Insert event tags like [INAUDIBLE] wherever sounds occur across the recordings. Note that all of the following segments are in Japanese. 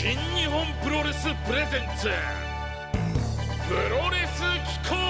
新日本プロレスプレゼンツ。プロレス機構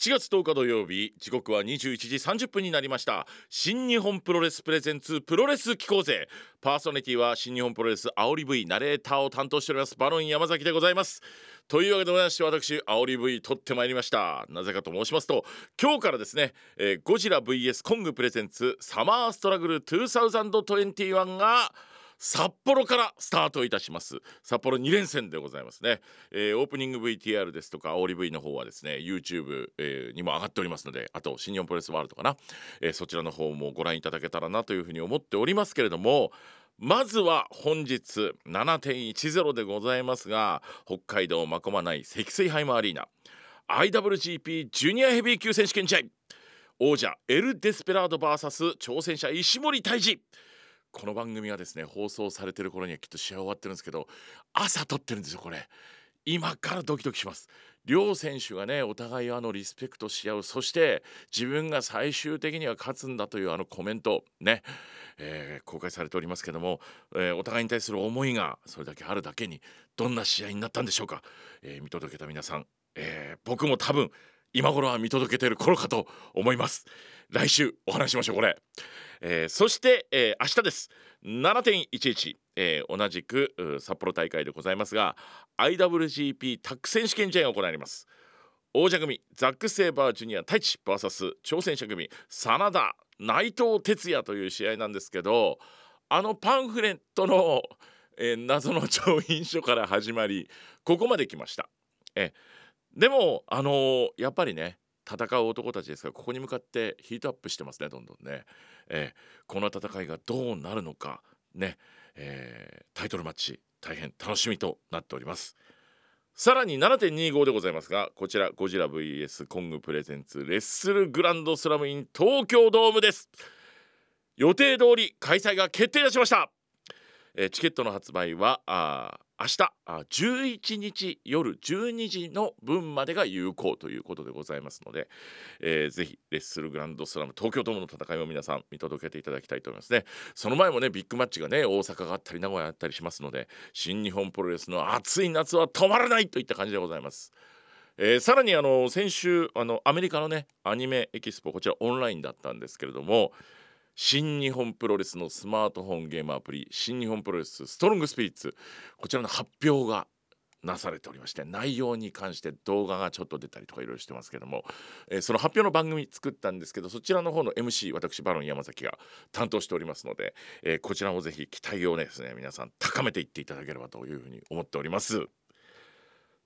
7月10日土曜日時刻は21時30分になりました。新日本プロレスプレゼンツプロレス機構ぜパーソナリティは新日本プロレス煽り V ナレーターを担当しております。バロン山崎でございます。というわけでございまして私煽り V 取ってまいりました。なぜかと申しますと今日からですね、えーゴジラ VS コングプレゼンツサマーストラグル2021が札幌からスタートいたします。札幌2連戦でございますね、えーオープニング VTR ですとか煽り V の方はですね YouTube、えーにも上がっておりますのであと新日本プレスワールドかな、えーそちらの方もご覧いただけたらなというふうに思っておりますけれどもまずは本日7.10でございますが北海道真駒内積水ハイマーアリーナ IWGP ジュニアヘビー級選手権試合。王者エル・デスペラード VS 挑戦者石森泰治。この番組がですね放送されてる頃にはきっと試合終わってるんですけど朝撮ってるんですよこれ。今からドキドキします。両選手がねお互いあのリスペクトし合う。そして自分が最終的には勝つんだというあのコメントね、えー公開されておりますけども、えーお互いに対する思いがそれだけあるだけにどんな試合になったんでしょうか、えー見届けた皆さん、え僕も多分今頃は見届けている頃かと思います。来週お話しましょうこれ、えーそして、えー明日です。7.11、えー同じく札幌大会でございますが IWGP タッグ選手権試合が行われます。王者組ザック・セイバージュニア太一 VS 挑戦者組真田内藤哲也という試合なんですけどあのパンフレットの、えー謎の調印書から始まりここまで来ました。えでもあのーやっぱりね戦う男たちですからここに向かってヒートアップしてますねどんどんね、えーこの戦いがどうなるのかね、えータイトルマッチ大変楽しみとなっております。さらに7.25でございますがこちらゴジラ VS コング presents Wrestle Grand Slam in 東京ドームです。予定通り開催が決定いたしました、えーチケットの発売は明日あ11日夜12時の分までが有効ということでございますので、えーぜひレッスルグランドスラム東京ドームの戦いを皆さん見届けていただきたいと思いますね。その前もねビッグマッチがね大阪があったり名古屋あったりしますので新日本プロレスの暑い夏は止まらないといった感じでございます。えーさらにあの先週あのアメリカのねアニメエキスポこちらオンラインだったんですけれども新日本プロレスのスマートフォンゲームアプリ新日本プロレスストロングスピリッツこちらの発表がなされておりまして内容に関して動画がちょっと出たりとかいろいろしてますけども、えーその発表の番組作ったんですけどそちらの方の MC 私バロン山崎が担当しておりますので、えーこちらもぜひ期待をですね皆さん高めていっていただければというふうに思っております。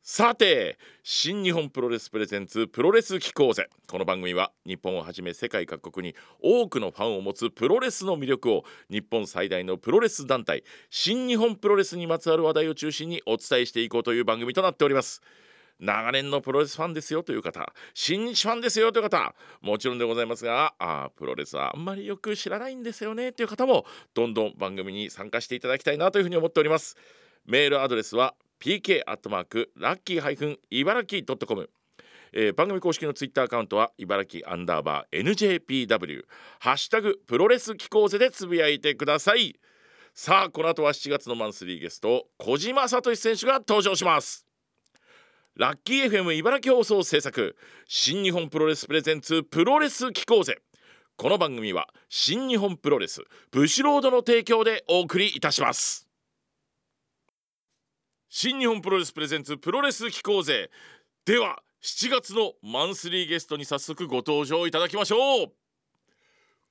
さて新日本プロレスプレゼンツプロレス機構ぜこの番組は日本をはじめ世界各国に多くのファンを持つプロレスの魅力を日本最大のプロレス団体新日本プロレスにまつわる話題を中心にお伝えしていこうという番組となっております。長年のプロレスファンですよという方新日ファンですよという方もちろんでございますがあプロレスはあんまりよく知らないんですよねという方もどんどん番組に参加していただきたいなというふうに思っております。メールアドレスは pk アットマークラッキーハイフン茨城ドットコムえー番組公式のツイッターアカウントは茨城アンダーバー NJPW ハッシュタグプロレス機構ぜでつぶやいてください。さあこの後は7月のマンスリーゲスト小島聡選手が登場します。ラッキー FM 茨城放送制作新日本プロレスプレゼンツプロレス機構ぜ。この番組は新日本プロレスブシロードの提供でお送りいたします。新日本プロレスプレゼンツプロレス機構ぜでは7月のマンスリーゲストに早速ご登場いただきましょう。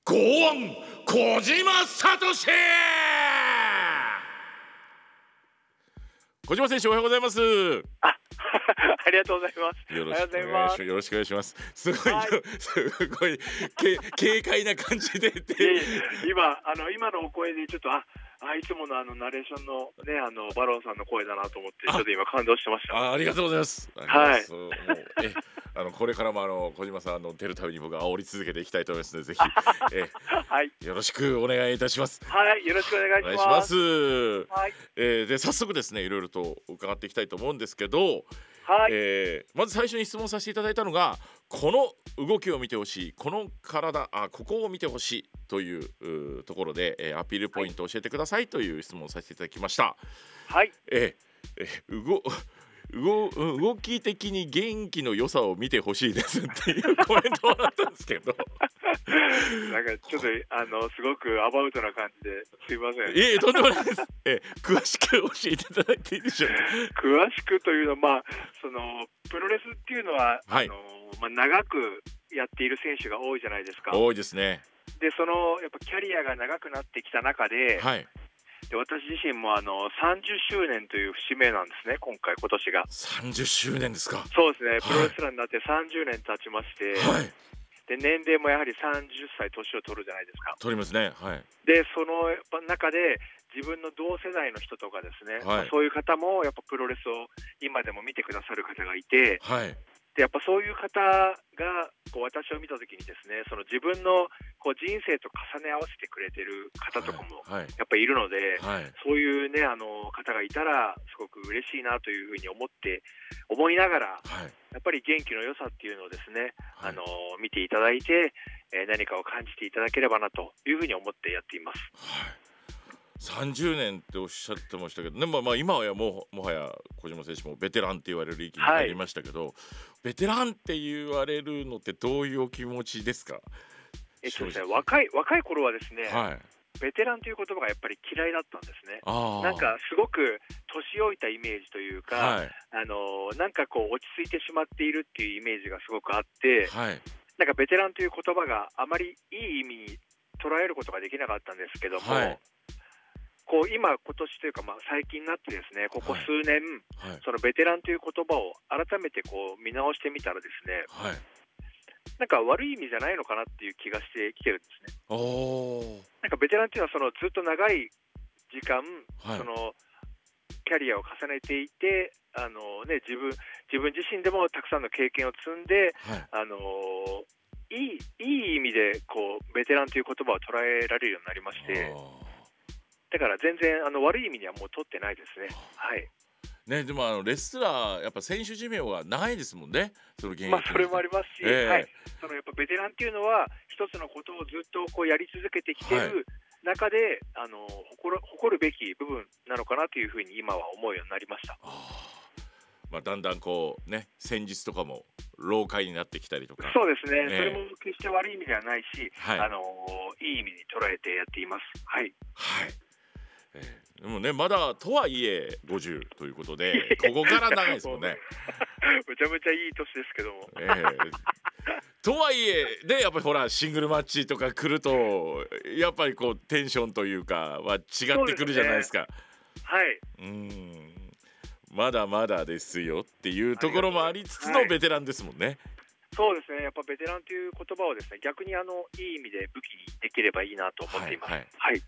ご安小島聡。小島選手おはようございます。よ [LAUGHS] ありがとうございます。ろしくお願いします。よろしくお願いします。すごい、はい。すごいけ [LAUGHS] 軽快な感じで今あの今のお声でちょっとああいつものあのナレーションのねあのバロンさんの声だなと思ってあちょっと今感動してました。あありがとうございます。はいあのこれからもあの小島さんの出るたびに僕は煽り続けていきたいと思いますのでぜひ、えはい、ーよろしくお願いいたします。はい、よろしくお願い。します。はい、えーで早速ですねいろいろと伺っていきたいと思うんですけど、はい、えーまず最初に質問させていただいたのがこの動きを見てほしいこの体あここを見てほしいというところで、えーアピールポイントを教えてくださいという質問をさせていただきました。はい、えーえー動動うん動き的に元気の良さを見てほしいですっていうコメントをもらったんですけどなんかちょっとあのすごくアバウトな感じですいません。いえいえとんでもないです、えー詳しく教えていただいていいでしょうか？詳しくというのは、まあ、そのプロレスっていうのは、はい。あのまあ、長くやっている選手が多いじゃないですか。多いですね。で、そのやっぱキャリアが長くなってきた中で、はい。で私自身もあの30周年という節目なんですね、今回、今年が。30周年ですか。そうですね、い。プロレスラーになって30年経ちまして、はいで年齢もやはり30歳年を取るじゃないですか。取りますね。はい。で、その中で自分の同世代の人とかですね、い。まあそういう方もやっぱプロレスを今でも見てくださる方がいて、はい。でやっぱそういう方がこう私を見たときにですね、その自分のこう人生と重ね合わせてくれてる方とかもはい。やっぱりいるので、はい。そういうねあの方がいたらすごく嬉しいなというふうに思って思いながら、はいやっぱり元気の良さっていうのをですね、はい。あの見ていただいて、えー何かを感じていただければなというふうに思ってやっています。はい、30年っておっしゃってましたけどでもまあ今はもうもはや小島選手もベテランって言われる域に入りましたけど、ベテランって言われるのってどういうお気持ちですか？えっとですね、若い若い頃はですね、はいベテランという言葉がやっぱり嫌いだったんですね。なんかすごく年老いたイメージというか、はい。あのなんかこう落ち着いてしまっているっていうイメージがすごくあって、はい。なんかベテランという言葉があまりいい意味に捉えることができなかったんですけども、はい。こう今、今年というか、まあ、最近になってですね、ここ数年、はい。そのベテランという言葉を改めてこう見直してみたらですね、はいなんか悪い意味じゃないのかなっていう気がしてきてるんですね。なんかベテランっていうのはそのずっと長い時間、はいそのキャリアを重ねていて、あのね、自分自分自身でもたくさんの経験を積んで、はいあのいいいい意味でこうベテランという言葉を捉えられるようになりまして、だから全然あの悪い意味にはもう取ってないですね。はい。ねでもあのレスラーやっぱ選手寿命が長いですもんねその現役まあそれもありますし、ええはい。そのやっぱベテランっていうのは一つのことをずっとこうやり続けてきてはいる中で、あの誇る誇るべき部分なのかなというふうに今は思うようになりました。まあ、だんだんこうね戦術とかも老化になってきたりとかそうですね。ええそれも決して悪い意味ではないし、はいあのいい意味に捉えてやっています。はい。はい、えーでもねまだとはいえ50ということで [LAUGHS] ここから長いですもんね。むちゃむちゃいい年ですけども。えーとはいえでやっぱりほらシングルマッチとか来るとやっぱりこうテンションというかは違ってくるじゃないですか。はい。うーんまだまだですよっていうところもありつつはいのベテランですもんね。そうですね。やっぱベテランという言葉をですね、逆にあのいい意味で武器にできればいいなと思っています。はいはい。はい、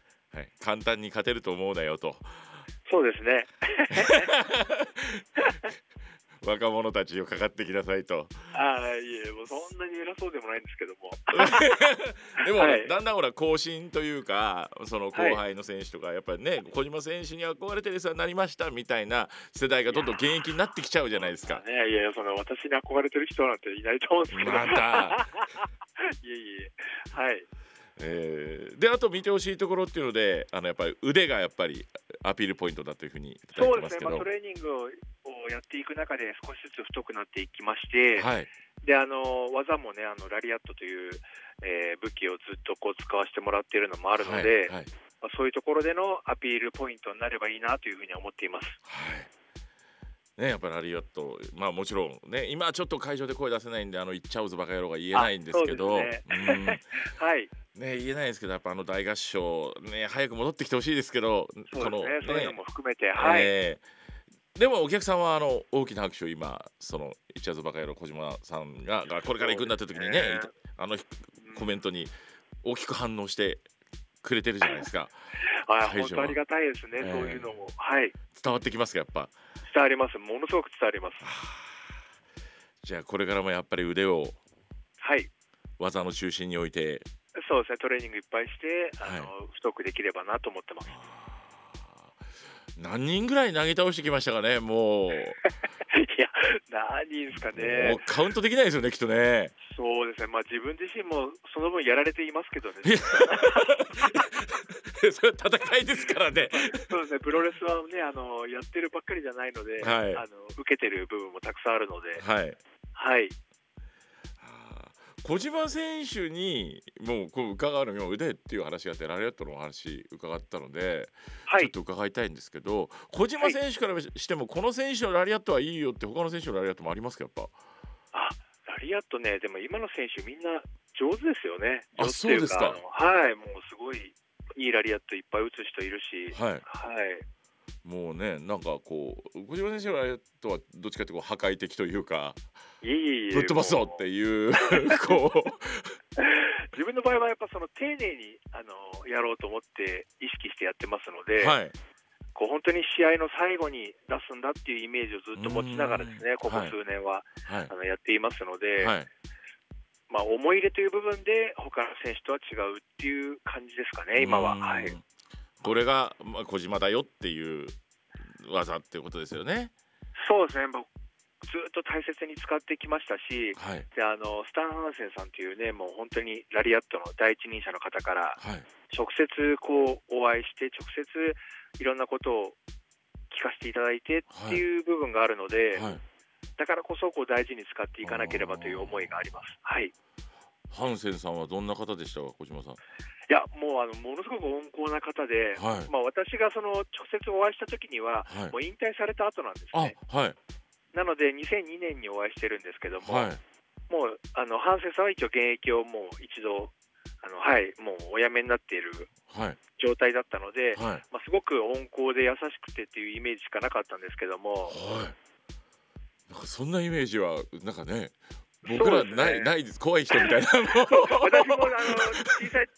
簡単に勝てると思うなよとそうですね。[LAUGHS] 若者たちをかかってきなさいと。ああ、いえ、もうそんなに偉そうでもないんですけども。[LAUGHS] でも、はいだんだんほら更新というかその後輩の選手とか、やっぱりね小島選手に憧れてレスラーになりましたみたいな世代がどんどん現役になってきちゃうじゃないですか。ね、いやいや、その私に憧れてる人なんていないと思うんですけど。また、[LAUGHS] いえいえ。はい。えーであと見てほしいところっていうのであのやっぱり腕がやっぱぱりアピールポイントだというふうにそうですね、てまあ、トレーニングををやっていく中で少しずつ太くなっていきまして、はい。であの技もねあのラリアットという、えー武器をずっとこう使わせてもらっているのもあるので、はいはい。まあ、そういうところでのアピールポイントになればいいなというふうに思っています。はい。ね、やっぱりラリアット、まあもちろんね、今ちょっと会場で声出せないんで、あの言っちゃうぞバカ野郎が言えないんですけど、あそうです [LAUGHS] はい、うんね、言えないですけど、やっぱあの大合唱、ね、早く戻ってきてほしいですけど、そうですね、そういうのも含めて、ねはい、えーでもお客さんはあの大きな拍手を今、その言っちゃうぞバカ野郎小島さんががこれから行くんだって時にね、ね。あのコメントに大きく反応してくれてるじゃないですか。は。本当ありがたいですね、えーそういうのも、はい、伝わってきますか、やっぱ。伝わります、ものすごく伝わります。じゃあこれからもやっぱり腕をはい。技の中心に置いてそうですね。トレーニングいっぱいしてあの、はい太くできればなと思ってます。何人ぐらい投げ倒してきましたかねもう。[LAUGHS] いや何人ですかもねうカウントできないですよねきっとね。そうですね。まあ自分自身もその分やられていますけどね。[LAUGHS] それは戦いですからね。そうですね。プロレスはねあのやってるばっかりじゃないので、はい。あの受けてる部分もたくさんあるので。はい。はい小島選手にもうこう伺うのに腕っていう話があってラリアットのお話伺ったので、はい。ちょっと伺いたいんですけど小島選手からしてもこの選手のラリアットはいいよって他の選手のラリアットもありますかやっぱ？あラリアットね。でも今の選手みんな上手ですよね。あそうですか。はい。もうすごいいいラリアットいっぱい打つ人いるし。はい。はいもうねなんかこう小島選手のラリアットはどっちかというとこう破壊的というかぶっ飛ばすぞっていう [LAUGHS] こう。自分の場合はやっぱその丁寧にあのやろうと思って意識してやってますので、はい。こう本当に試合の最後に出すんだっていうイメージをずっと持ちながらですうんねここ数年は、はい。あのやっていますので、はい。まあ、思い入れという部分で他の選手とは違うっていう感じですかね、今は。うん。はい、これが、まあ、小島だよっていう技っていうことですよね。そうですね、ずっと大切に使ってきましたし、はいであのスタン・ハンセンさんというね、もう本当にラリアットの第一人者の方から、はい直接こうお会いして、直接いろんなことを聞かせていただいてっていう部分があるので、はい。だからこそこう大事に使っていかなければという思いがあります。はい、いハンセンさんはどんな方でしたか？小島さん。やもうあのものすごく温厚な方で、はい。まあ、私がその直接お会いした時には、はい。もう引退された後なんですあね。はい。なので2002年にお会いしてるんですけども、はい。もうあのハンセンさんは一応現役をもう一度あのはいもうお辞めになっているはい。状態だったので、はい。まあ、すごく温厚で優しくてっていうイメージしかなかったんですけども、はい。なんかそんなイメージはなんかね僕らそうですね。ない、ないです。怖い人みたいな。[LAUGHS] [LAUGHS] 私もあの小さい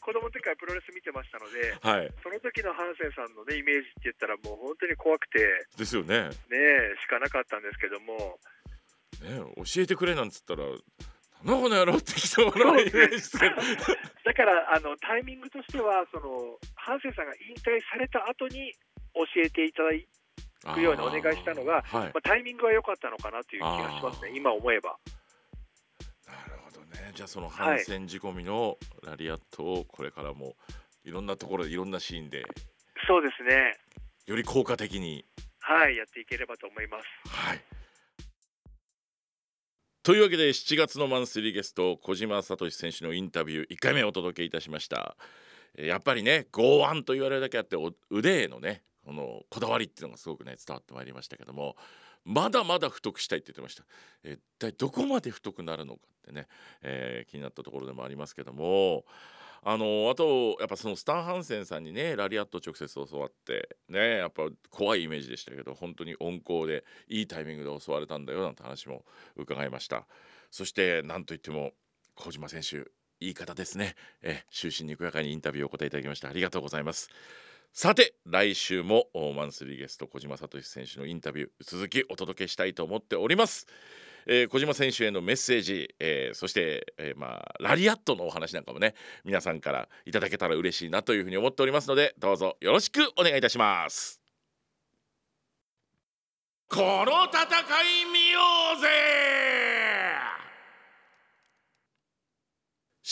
子供の時からプロレス見てましたので、はい。その時のハンセンさんの、ね、イメージって言ったら、もう本当に怖くて、ですよね。ねえ、しかなかったんですけども、ね教えてくれなんつったらなんだこの野郎ってきそうなイメージですけど。[LAUGHS] だからあのタイミングとしてはその、ハンセンさんが引退された後に教えていただいくようにお願いしたのがはい。まあ、タイミングは良かったのかなという気がしますね、今思えば。ね。じゃあその反戦仕込みのラリアットをこれからもいろんなところでいろんなシーンでそうですね、より効果的に。はい、やっていければと思います。はい。というわけで7月のマンスリーゲスト小島聡選手のインタビュー1回目お届けいたしました。えーやっぱりね剛腕と言われるだけあってお腕へのねこのこだわりっていうのがすごくね伝わってまいりましたけどもまだまだ太くしたいって言ってました。え一体どこまで太くなるのかってね、えー気になったところでもありますけども。あのあとやっぱそのスタン・ハンセンさんにねラリアット直接教わってねやっぱ怖いイメージでしたけど本当に温厚でいいタイミングで教われたんだよなんて話も伺いました。そしてなんといっても小島選手いい方ですね。え終始にこやかにインタビューをお答えいただきましてありがとうございます。さて来週もマンスリーゲスト小島聡選手のインタビュー続きお届けしたいと思っております。えー小島選手へのメッセージ、えーそして、えーまあ、ラリアットのお話なんかもね皆さんからいただけたら嬉しいなというふうに思っておりますのでどうぞよろしくお願いいたします。この戦い見ようぜ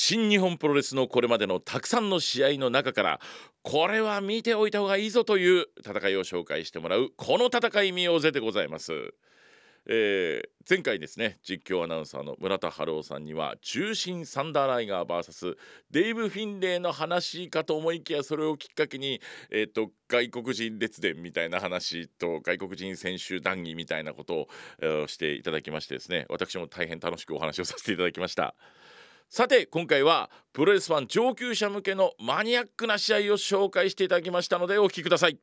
新日本プロレスのこれまでのたくさんの試合の中からこれは見ておいた方がいいぞという戦いを紹介してもらうこの戦い見ようぜでございます。えー前回ですね実況アナウンサーの村田春夫さんには中心サンダーライガー VS デイブ・フィンレイの話かと思いきやそれをきっかけに、えー、と外国人列伝みたいな話と外国人選手談義みたいなことを、えーしていただきましてですね私も大変楽しくお話をさせていただきました。さて今回はプロレスファン上級者向けのマニアックな試合を紹介していただきましたのでお聞きください。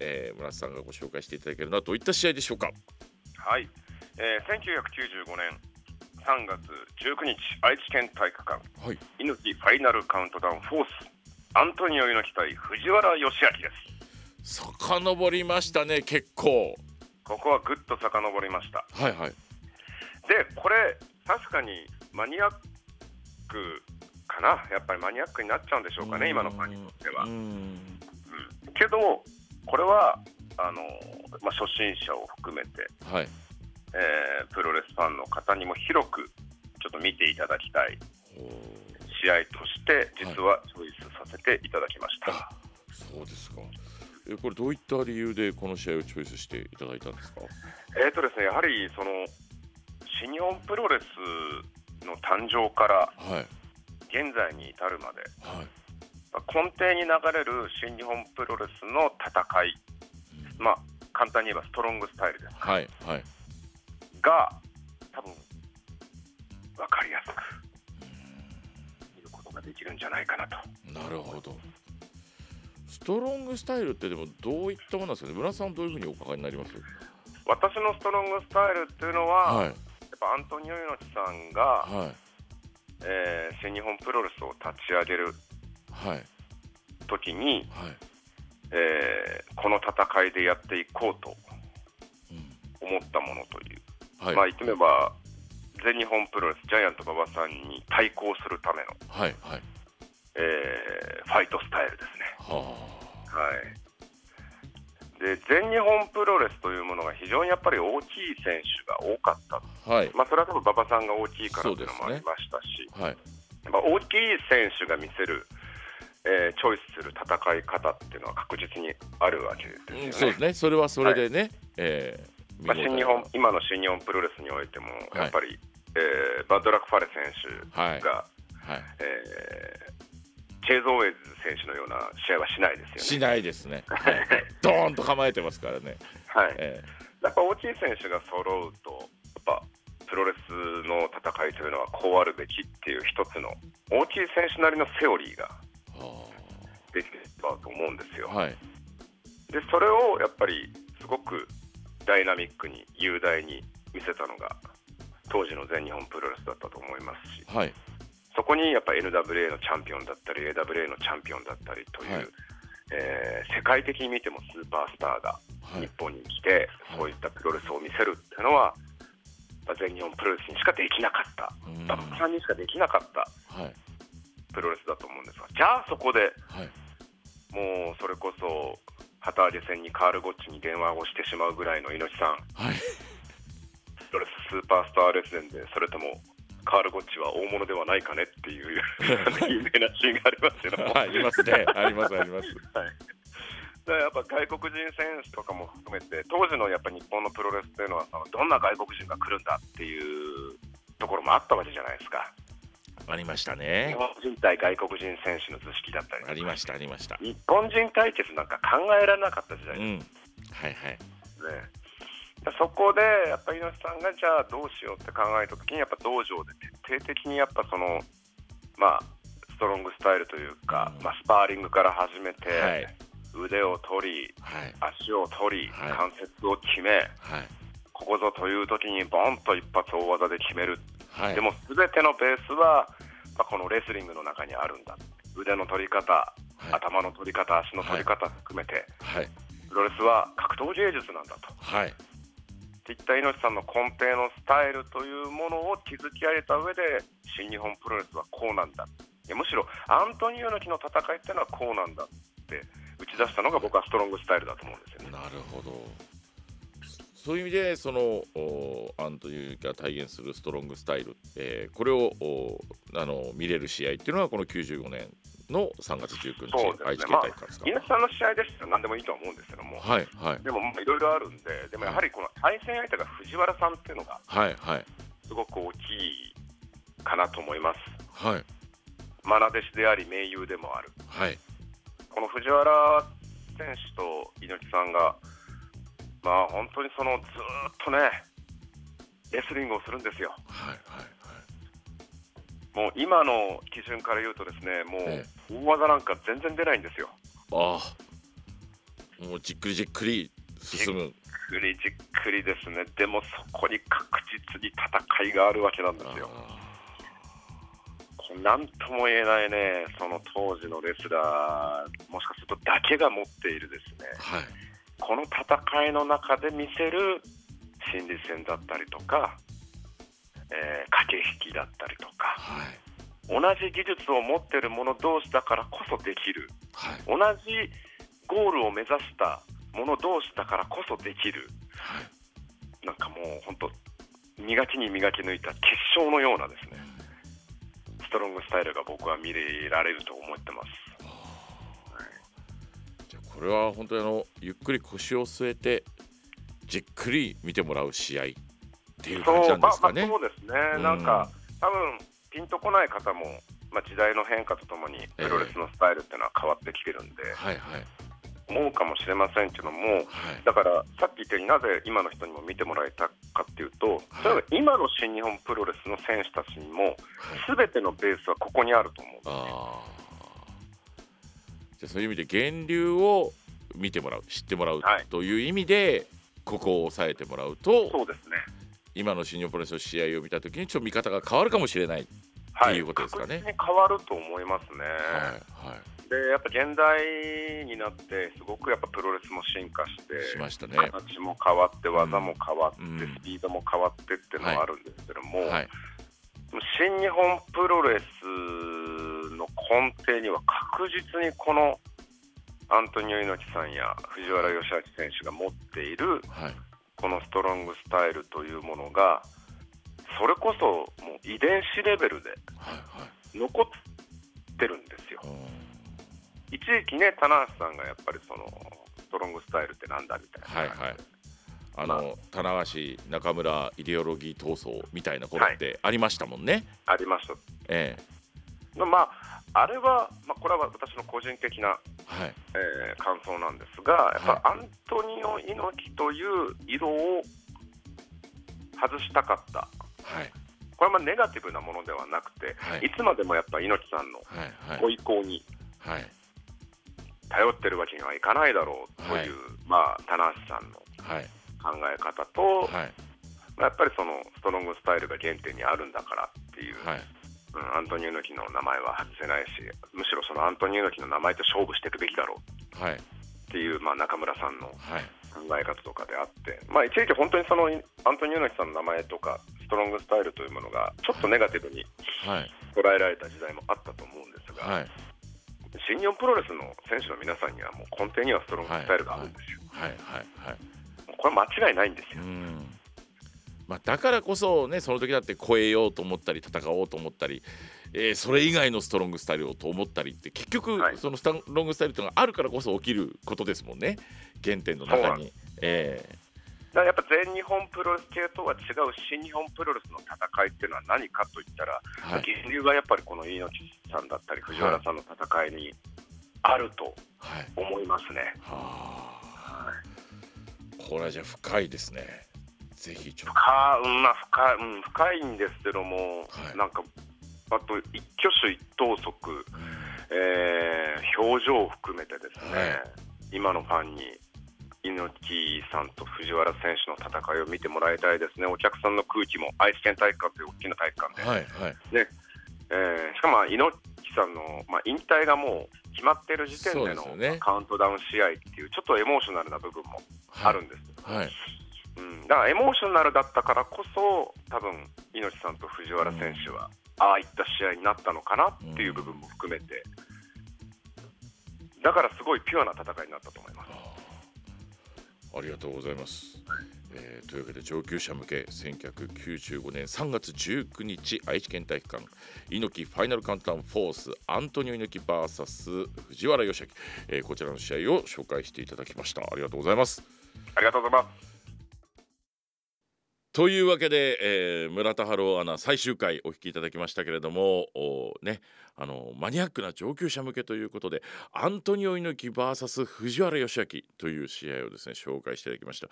えー村田さんがご紹介していただけるのはどういった試合でしょうか？はい、えー、1995年3月19日愛知県体育館はい。猪木ファイナルカウントダウンフォースアントニオ猪木対藤原義明です遡りましたね結構ここはぐっと遡りましたはいはいでこれ確かにマニアックかな。やっぱりマニアックになっちゃうんでしょうかね今のファンにとっては、うん。うん。けどこれはあの、まあ、初心者を含めて、はい。えープロレスファンの方にも広くちょっと見ていただきたい試合として実はチョイスさせていただきました、あそうですか。えこれどういった理由でこの試合をチョイスしていただいたんですか？えーとですね、やはりその新日本プロレスの誕生からはい。現在に至るまで、はい。まあ根底に流れる新日本プロレスの戦い、まあ、簡単に言えばストロングスタイルです。はいはい。が、多分分かりやすく見ることができるんじゃないかなと。なるほど。ストロングスタイルってでもどういったものなんですかね？村さんどういうふうにお伺いになります？私のストロングスタイルっていうのは、はいぱアントニオ猪木さんが、はい。えー新日本プロレスを立ち上げるはい。時に、はい。えーこの戦いでやっていこうとうん。思ったものという、はい。まあ言ってみれば全日本プロレスジャイアント馬場さんに対抗するための、はいはい。えーファイトスタイルですね。ははいで全日本プロレスというものが非常にやっぱり大きい選手が多かった、あはい。まあ、それは多分馬場さんが大きいからというのもありましたし、はい。まあ、大きい選手が見せる、えーチョイスする戦い方っていうのは確実にあるわけですよね。うんそうですね。それはそれでね、えーまあ、新日本今の新日本プロレスにおいてもやっぱり、えーバッドラック・ファレ選手はい。が、はい。えーチェイズ・オーウェイズ選手のような試合はしないですよね。しないですね、はい、ドーンと構えてますからね、はい、えやっぱ大きい選手が揃うとやっぱプロレスの戦いというのはこうあるべきっていう一つの大きい選手なりのセオリーができてたと思うんですよ。あはい。でそれをやっぱりすごくダイナミックに雄大に見せたのが当時の全日本プロレスだったと思いますし。はいそこにやっぱ NWA のチャンピオンだったり AWA のチャンピオンだったりという、はい。えー世界的に見てもスーパースターがはい。日本に来て、はい。そういったプロレスを見せるっていうのは、まあ、全日本プロレスにしかできなかった。うん。馬場さんにしかできなかったはい。プロレスだと思うんですがじゃあそこではい。もうそれこそ旗揚げ戦にカール・ゴッチに電話をしてしまうぐらいの猪木さん。はい。プロレススーパースター列伝でそれともカール・ゴッチは大物ではないかねっていう [LAUGHS] 有名なシーンがありますけども、はいいますね。ありますあります。はい、やっぱ外国人選手とかも含めて当時のやっぱ日本のプロレスっていうのはそのどんな外国人が来るんだっていうところもあったわけじゃないですか。ありました日ね本人対外国人選手の図式だったりありましたありました。日本人対決なんか考えられなかった時代うん。ですはいはい。ね、だそこでやっぱり猪木さんがじゃあどうしようって考えた時にやっぱ道場で徹底的にやっぱそのまあストロングスタイルというか、うん。まあ、スパーリングから始めて、はい。腕を取りはい。足を取り、はい。関節を決めはい。ここぞという時にボンと一発大技で決める、はい。でも全てのベースは、まあ、このレスリングの中にあるんだ。腕の取り方、はい。頭の取り方足の取り方含めて、はい。プロレスは格闘芸術なんだと。いっていった猪木さんの根底のスタイルというものを築き上げた上で新日本プロレスはこうなんだむしろアントニオ猪木の戦いっていうのはこうなんだって打ち出したのが僕はストロングスタイルだと思うんですよね。なるほどそういう意味でそのアントニーが体現するストロングスタイル、えーこれをあの見れる試合っていうのはこの95年の3月19日、そうですね。愛知県大会ですか、猪木さんの試合でしたら何でもいいとは思うんですけども、はいはい。でもまあいろいろあるんででもやはりこの対戦相手が藤原さんっていうのがはいはい。すごく大きいかなと思います。はい。愛弟子であり盟友でもある。はい。この藤原選手と猪木さんが、まあ、本当にそのずーっとね、レスリングをするんですよ。はいはいもう今の基準から言うと、ですねもえう大技なんか全然出ないんですよ。ああ。もうじっくりじっくり進む。じっくりじっくりですね、でもそこに確実に戦いがあるわけなんですよ。なんとも言えないね、その当時のレスラー、もしかするとだけが持っているですね、ーはい。この戦いの中で見せる心理戦だったりとか、えー駆け引きだったりとかはい。同じ技術を持っている者同士だからこそできるはい。同じゴールを目指した者同士だからこそできるはい。なんかもう本当磨きに磨き抜いた結晶のようなですねストロングスタイルが僕は見られると思ってます。じゃあこれは本当にあのゆっくり腰を据えてじっくり見てもらう試合っていう感じなんですかね。そう,、まあまあ、そうですね、うん。なんか多分ピンとこない方も、まあ、時代の変化とともにプロレスのスタイルっていうのは変わってきてるんで、はいはい。思うかもしれませんけどもはい。だからさっき言ったようになぜ今の人にも見てもらえたかっていうと、はい。今の新日本プロレスの選手たちにもはい。全てのベースはここにあると思う。あー。じゃあそういう意味で源流を見てもらう知ってもらうはい。という意味で、ここを押さえてもらうとそうですね今の新日本プロレスの試合を見た時にちょっと見方が変わるかもしれない。はい、っていうことですかね確実に変わると思いますね。はいはでやっぱ現代になってすごくやっぱプロレスも進化していしましたね。形も変わって技も変わって、うんスピードも変わってっていうのはあるんですけども、はい新日本プロレスの根底には確実にこのアントニオ猪木さんや藤原義明選手が持っているはいこのストロングスタイルというものがそれこそもう遺伝子レベルではいはい。残ってるんですよ。うん一時期ね、棚橋さんがやっぱりそのストロングスタイルってなんだみたいな、はいはい。あの、棚橋中村イデオロギー闘争みたいなことってありましたもんね。ありました。えまあ、あれは、まあ、これは私の個人的な、えはい。えー感想なんですが、やっぱはアントニオ猪木という色を外したかった。はい。これはまあネガティブなものではなくて、はい。い、つまでもやっぱ猪木さんのご意向にはい。頼ってるわけにはいかないだろうという、はい。まあ、棚橋さんのはい。考え方と、はい。まあやっぱりそのストロングスタイルが原点にあるんだからっていう、はいうん、アントニオ猪木の名前は外せないしむしろそのアントニオ猪木の名前と勝負していくべきだろう。はい。っていう、まあ、中村さんのはい。考え方とかであって、まあ、一時期本当にそのアントニオ猪木さんの名前とかストロングスタイルというものがちょっとネガティブにはい。捉えられた時代もあったと思うんですが、はい。新日本プロレスの選手の皆さんにはもう根底にはストロングスタイルがあるんですよ、はい。はい。はい。もうこれは間違いないんですよ、うんまあ、だからこそねその時だって超えようと思ったり戦おうと思ったり、えーそれ以外のストロングスタイルをと思ったりって結局、はい。そのストロングスタイルっていうのがあるからこそ起きることですもんね。原点の中に。えだからやっぱ全日本プロレス系とは違う新日本プロレスの戦いっていうのは何かといったら、ーはい。源流はやっぱりこの猪木さんだったり藤原さんの戦いにあるとはい。思いますね。はあ。これはじゃあ深いですね。ぜひちょっと。深うんまあ、深いうん深いんですけども、はい。なんかあと一挙手一投足、うん。えー表情を含めてですね、はい。今のファンに猪木さんと藤原選手の戦いを見てもらいたいですね、お客さんの空気も愛知県体育館という大きな体育館で、はいはい。えーしかもまあ猪木さんの、まあ、引退がもう決まっている時点でのカウントダウン試合っていう、ちょっとエモーショナルな部分もあるんです。はい。うん、だからエモーショナルだったからこそ多分猪木さんと藤原選手は、ああいった試合になったのかなっていう部分も含めて、だからすごいピュアな戦いになったと思います。ありがとうございます。えーというわけで上級者向け1995年3月19日愛知県体育館猪木ファイナルカウントダウンフォースアントニオ猪木 VS 藤原義明、えーこちらの試合を紹介していただきましたありがとうございますありがとうございます。というわけで、えー村田春夫アナ最終回お聞きいただきましたけれどもおねあのマニアックな上級者向けということでアントニオ猪木 VS 藤原義明という試合をですね紹介していただきました、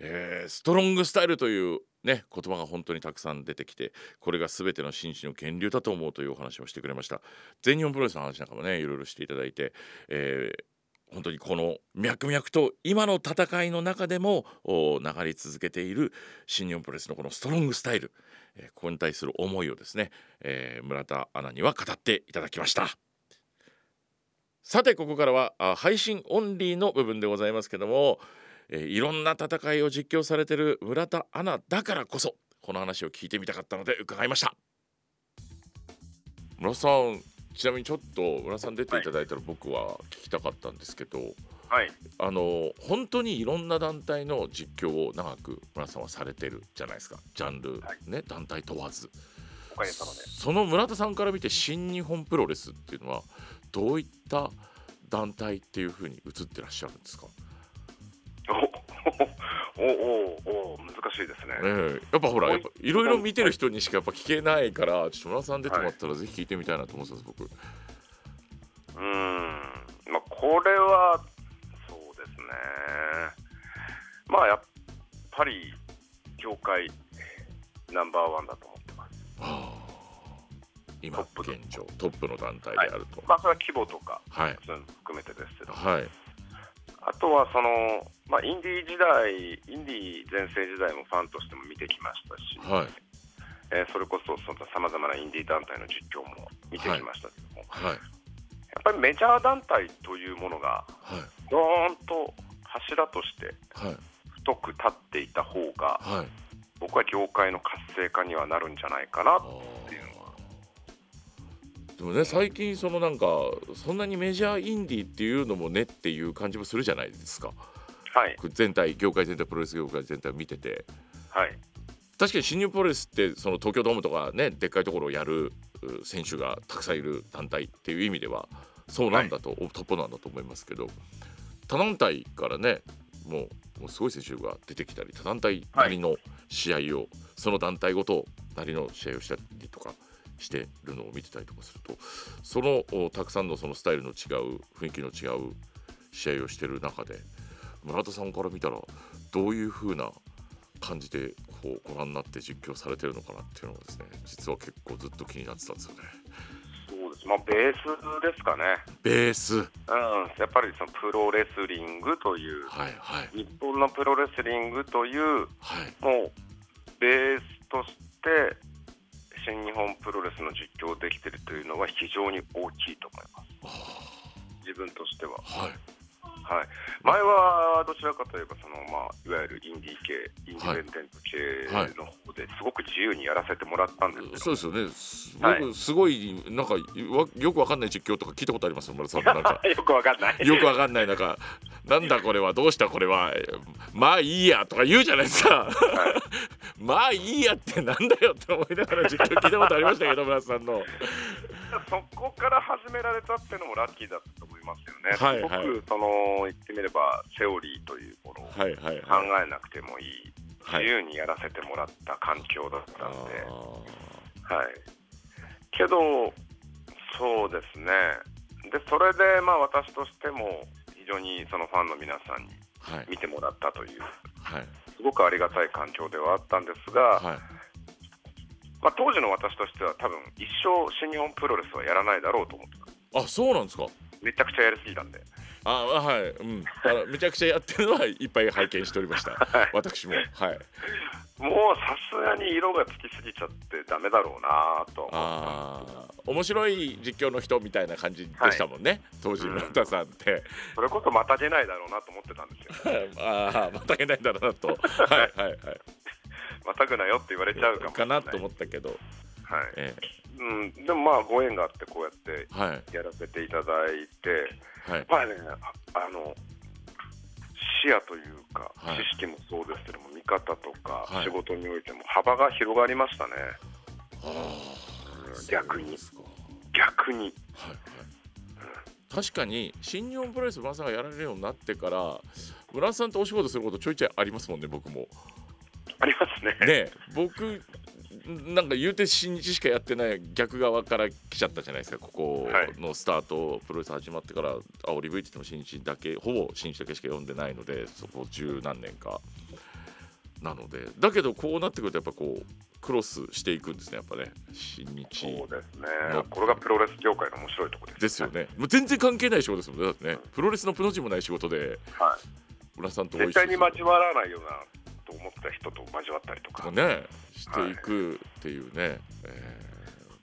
えーストロングスタイルというね言葉が本当にたくさん出てきてこれが全ての紳士の源流だと思うというお話をしてくれました。全日本プロレスの話なんかもねいろいろしていただいて、えー本当にこの脈々と今の戦いの中でも流れ続けている新日本プレスのこのストロングスタイル、えーここに対する思いをですね、えー村田アナには語っていただきました。さてここからはあ配信オンリーの部分でございますけども、えーいろんな戦いを実況されてる村田アナだからこそこの話を聞いてみたかったので伺いました。村さんちなみにちょっと村さん出てい。ただいたら僕は聞きたかったんですけど、はい。あの本当にいろんな団体の実況を長く村さんはされてるじゃないですか。ジャンル、はい。ね団体問わず。おかげさまで。その村田さんから見て新日本プロレスっていうのはどういった団体っていうふうに映ってらっしゃるんですか、おおおお難しいですね、ねえ、やっぱほらやっぱいろいろ見てる人にしかやっぱ聞けないからちょっと村田さん出てもらったらぜひ聞いてみたいなと思ってたんです僕。うーん。まあこれはそうですね。まあやっぱり業界ナンバーワンだと思ってます。はあ。今現状トップの団体であると。まあそれは規模とかはい。含めてですけど。はいあとはその、まあ、インディー時代インディー全盛時代もファンとしても見てきましたし、はい。えーそれこそさまざまなインディー団体の実況も見てきましたけども、はい。やっぱりメジャー団体というものがはい。ドーンと柱としてはい。太く立っていた方がはい。僕は業界の活性化にはなるんじゃないかなあっていうのでもね最近そのなんかそんなにメジャーインディーっていうのもねっていう感じもするじゃないですか。はい。全体業界全体プロレス業界全体を見てて。はい。確かに新日本プロレスってその東京ドームとかねでっかいところをやるう選手がたくさんいる団体っていう意味ではそうなんだと、トップなんだと思いますけど他団体からねもうもうすごい選手が出てきたり他団体なりの試合を、その団体ごとなりの試合をしたりとかしてるのを見てたりとかするとそのおたくさんのそのスタイルの違う雰囲気の違う試合をしてる中で村田さんから見たらどういう風な感じでこうご覧になって実況されてるのかなっていうのがですね実は結構ずっと気になってたんですよね。そうです。まあベースですかね。ベース。うん。やっぱりそのプロレスリングというはいはい。日本のプロレスリングというはい。もうベースとして新日本プロレスの実況できてるというのは非常に大きいと思います。自分としては。はい。はい、前はどちらかといえばその、まあ、いわゆるインディー系、インディペンデント系はいの方ですごく自由にやらせてもらったんですけど、そうですよね。すはい。僕すごいなんかわよくわかんない実況とか聞いたことありますよ村田さん。のなんか。[LAUGHS] よくわかんない。よくわかんないなんかなんだこれはどうしたこれは。まあいいやとか言うじゃないですか。[LAUGHS] まあいいやってなんだよって思いながら実況聞いたことありましたけど村田さんの。そこから始められたっていうのもラッキーだったと思いますよね。はいすごく、はいその言ってみればセオリーというものを考はいはいはい。えなくてもいい、はい自由にやらせてもらった環境だったあんで、ーはい、けど、そうですね、でそれでまあ私としても非常にそのファンの皆さんにはい。見てもらったという、はい。すごくありがたい環境ではあったんですが、はい。まあ、当時の私としては、多分一生新日本プロレスはやらないだろうと思ってた、あそうなんですか？めちゃくちゃやりすぎたんで、あはい。うん。めちゃくちゃやってるのはいっぱい拝見しておりました。[LAUGHS] はい。私も。はいもうさすがに色がつきすぎちゃってだめだろうなとはあ面白い実況の人みたいな感じでしたもんね、当時村田さんって、それこそまた出ないだろうなと思ってたんですよ、[LAUGHS] ああまたげないんだろうなと。はいはいはい。[LAUGHS] またぐなよって言われちゃうかもしかれなと思ったけど、はい。えうん、でもまあご縁があってこうやってえはい。やらせていただいて、はい。やっぱりね、ああの視野というか、はい。知識もそうですけども、見方とか、はい。仕事においても幅が広がりましたね、逆に。逆に。はいはい。確かに新日本プロレス村田さんがやられるようになってから村田さんとお仕事することちょいちょいありますもんね僕も。ありますね。ねえ僕なんか言うて新日しかやってない逆側から来ちゃったじゃないですか。ここのスタート、プロレス始まってから煽り V って言っても新日だけほぼ新日だけしか読んでないのでそこ十何年か。なのでだけどこうなってくるとやっぱこうクロスしていくんですねやっぱね。新日そうですね。の。これがプロレス業界の面白いところです、ですよ。ね。もう全然関係ない仕事ですもんね。だってねプロレスのプの字もない仕事ではい。村さんと絶対に交わらないようなと思った人と交わったりとか。ねしていくっていうね、えー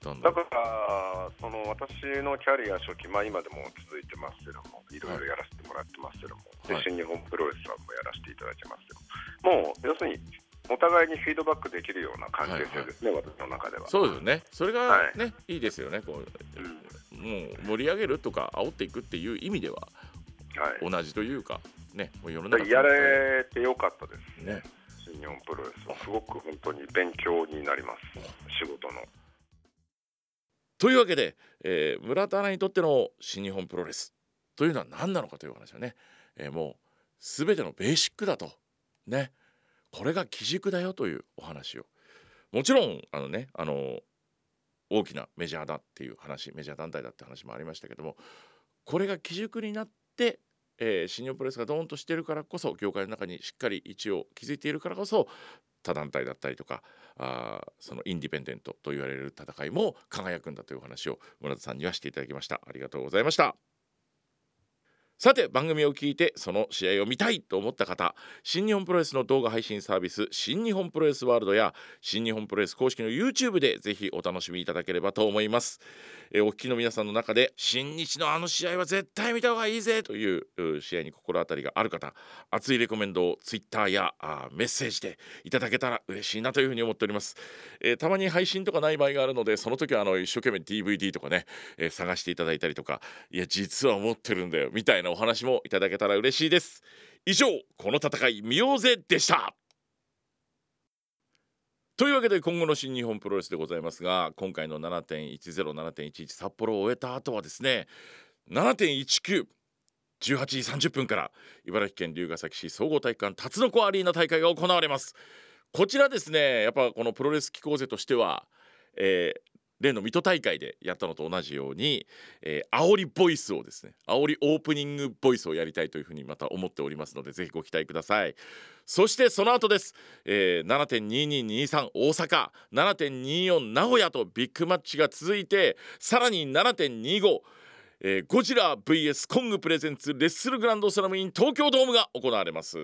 だからその私のキャリア初期、まあ、今でも続いてますけども、いろいろやらせてもらってますけども、はいで新日本プロレスさんもやらせていただいてますけども、もう要するにお互いにフィードバックできるような関係性ですね、はいはい、私の中では。そうですよね。それがね、はい、いいですよね。こう、うん、もう盛り上げるとか煽っていくっていう意味では、はい、同じというかね、もう世の中やれてよかったですね。新日本プロレスはすごく本当に勉強になります。仕事の。というわけで、えー、村田アナにとっての新日本プロレスというのは何なのかという話はね、えー、もう全てのベーシックだと。ね。これが基軸だよというお話を。もちろんあのねあの大きなメジャーだっていう話メジャー団体だって話もありましたけどもこれが基軸になって、えー、新日本プロレスがドーンとしてるからこそ業界の中にしっかり位置を築いているからこそ他団体だったりとかあそのインディペンデントと言われる戦いも輝くんだというお話を村田さんにはしていただきました。ありがとうございました。さて番組を聞いてその試合を見たいと思った方新日本プロレスの動画配信サービス新日本プロレスワールドや新日本プロレス公式の YouTube でぜひお楽しみいただければと思います。えお聞きの皆さんの中で新日のあの試合は絶対見た方がいいぜという試合に心当たりがある方熱いレコメンドを Twitter やあメッセージでいただけたら嬉しいなというふうに思っております、えたまに配信とかない場合があるのでその時はあの一生懸命 DVD とかね、え探していただいたりとかいや実は持ってるんだよみたいなお話もいただけたら嬉しいです。以上この戦い見ようぜでした。というわけで今後の新日本プロレスでございますが今回の7.107.11札幌を終えた後はですね7.19 18時30分から茨城県龍ケ崎市総合体育館辰の子アリーナ大会が行われます。こちらですねやっぱこのプロレス機構勢としては、えー、例の水戸大会でやったのと同じように、えー、煽りボイスをですね煽りオープニングボイスをやりたいというふうにまた思っておりますのでぜひご期待ください。そしてその後です、えー、7.2223大阪7.24名古屋とビッグマッチが続いてさらに7.25えー、ゴジラ VS コングプレゼンツレッスルグランドスラムイン東京ドームが行われます。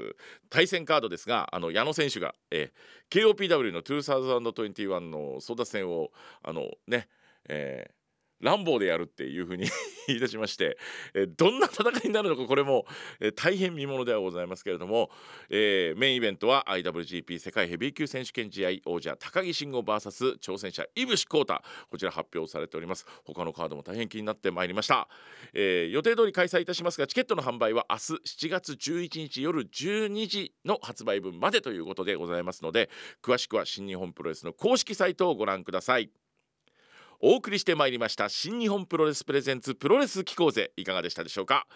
対戦カードですがあの矢野選手が、えー、KOPW の2021の争奪戦をあのね、えー乱暴でやるっていうふうに [LAUGHS] 言い出しまして、えどんな戦いになるのかこれも、え大変見ものではございますけれども、えー、メインイベントは IWGP 世界ヘビー級選手権試合王者高木慎吾 VS 挑戦者井伏浩太こちら発表されております。他のカードも大変気になってまいりました、えー、予定通り開催いたしますがチケットの販売は明日7月11日夜12時の発売分までということでございますので詳しくは新日本プロレスの公式サイトをご覧ください。お送りしてまいりました新日本プロレスプレゼンツプロレス機構ぜいかがでしたでしょうか？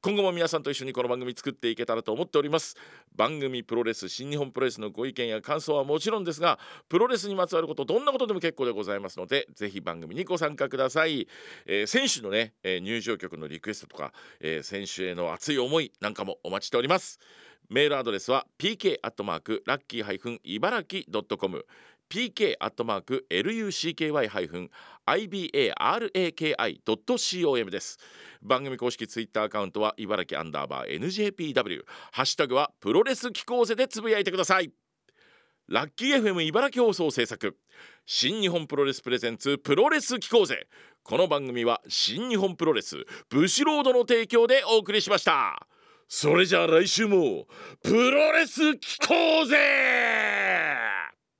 今後も皆さんと一緒にこの番組作っていけたらと思っております。番組プロレス新日本プロレスのご意見や感想はもちろんですがプロレスにまつわることどんなことでも結構でございますのでぜひ番組にご参加ください、えー、選手のね、えー、入場曲のリクエストとか、えー、選手への熱い思いなんかもお待ちしております。メールアドレスは pk アットマークラッキー茨城ドットコム pk アットマーク lucky ibaraki.com です。番組公式ツイッターアカウントは茨城アンダーバー NJPW ハッシュタグはプロレス機構ぜでつぶやいてください。ラッキー FM 茨城放送制作新日本プロレスプレゼンツプロレス機構ぜこの番組は新日本プロレスブシロードの提供でお送りしました。それじゃあ来週もプロレス機構ぜ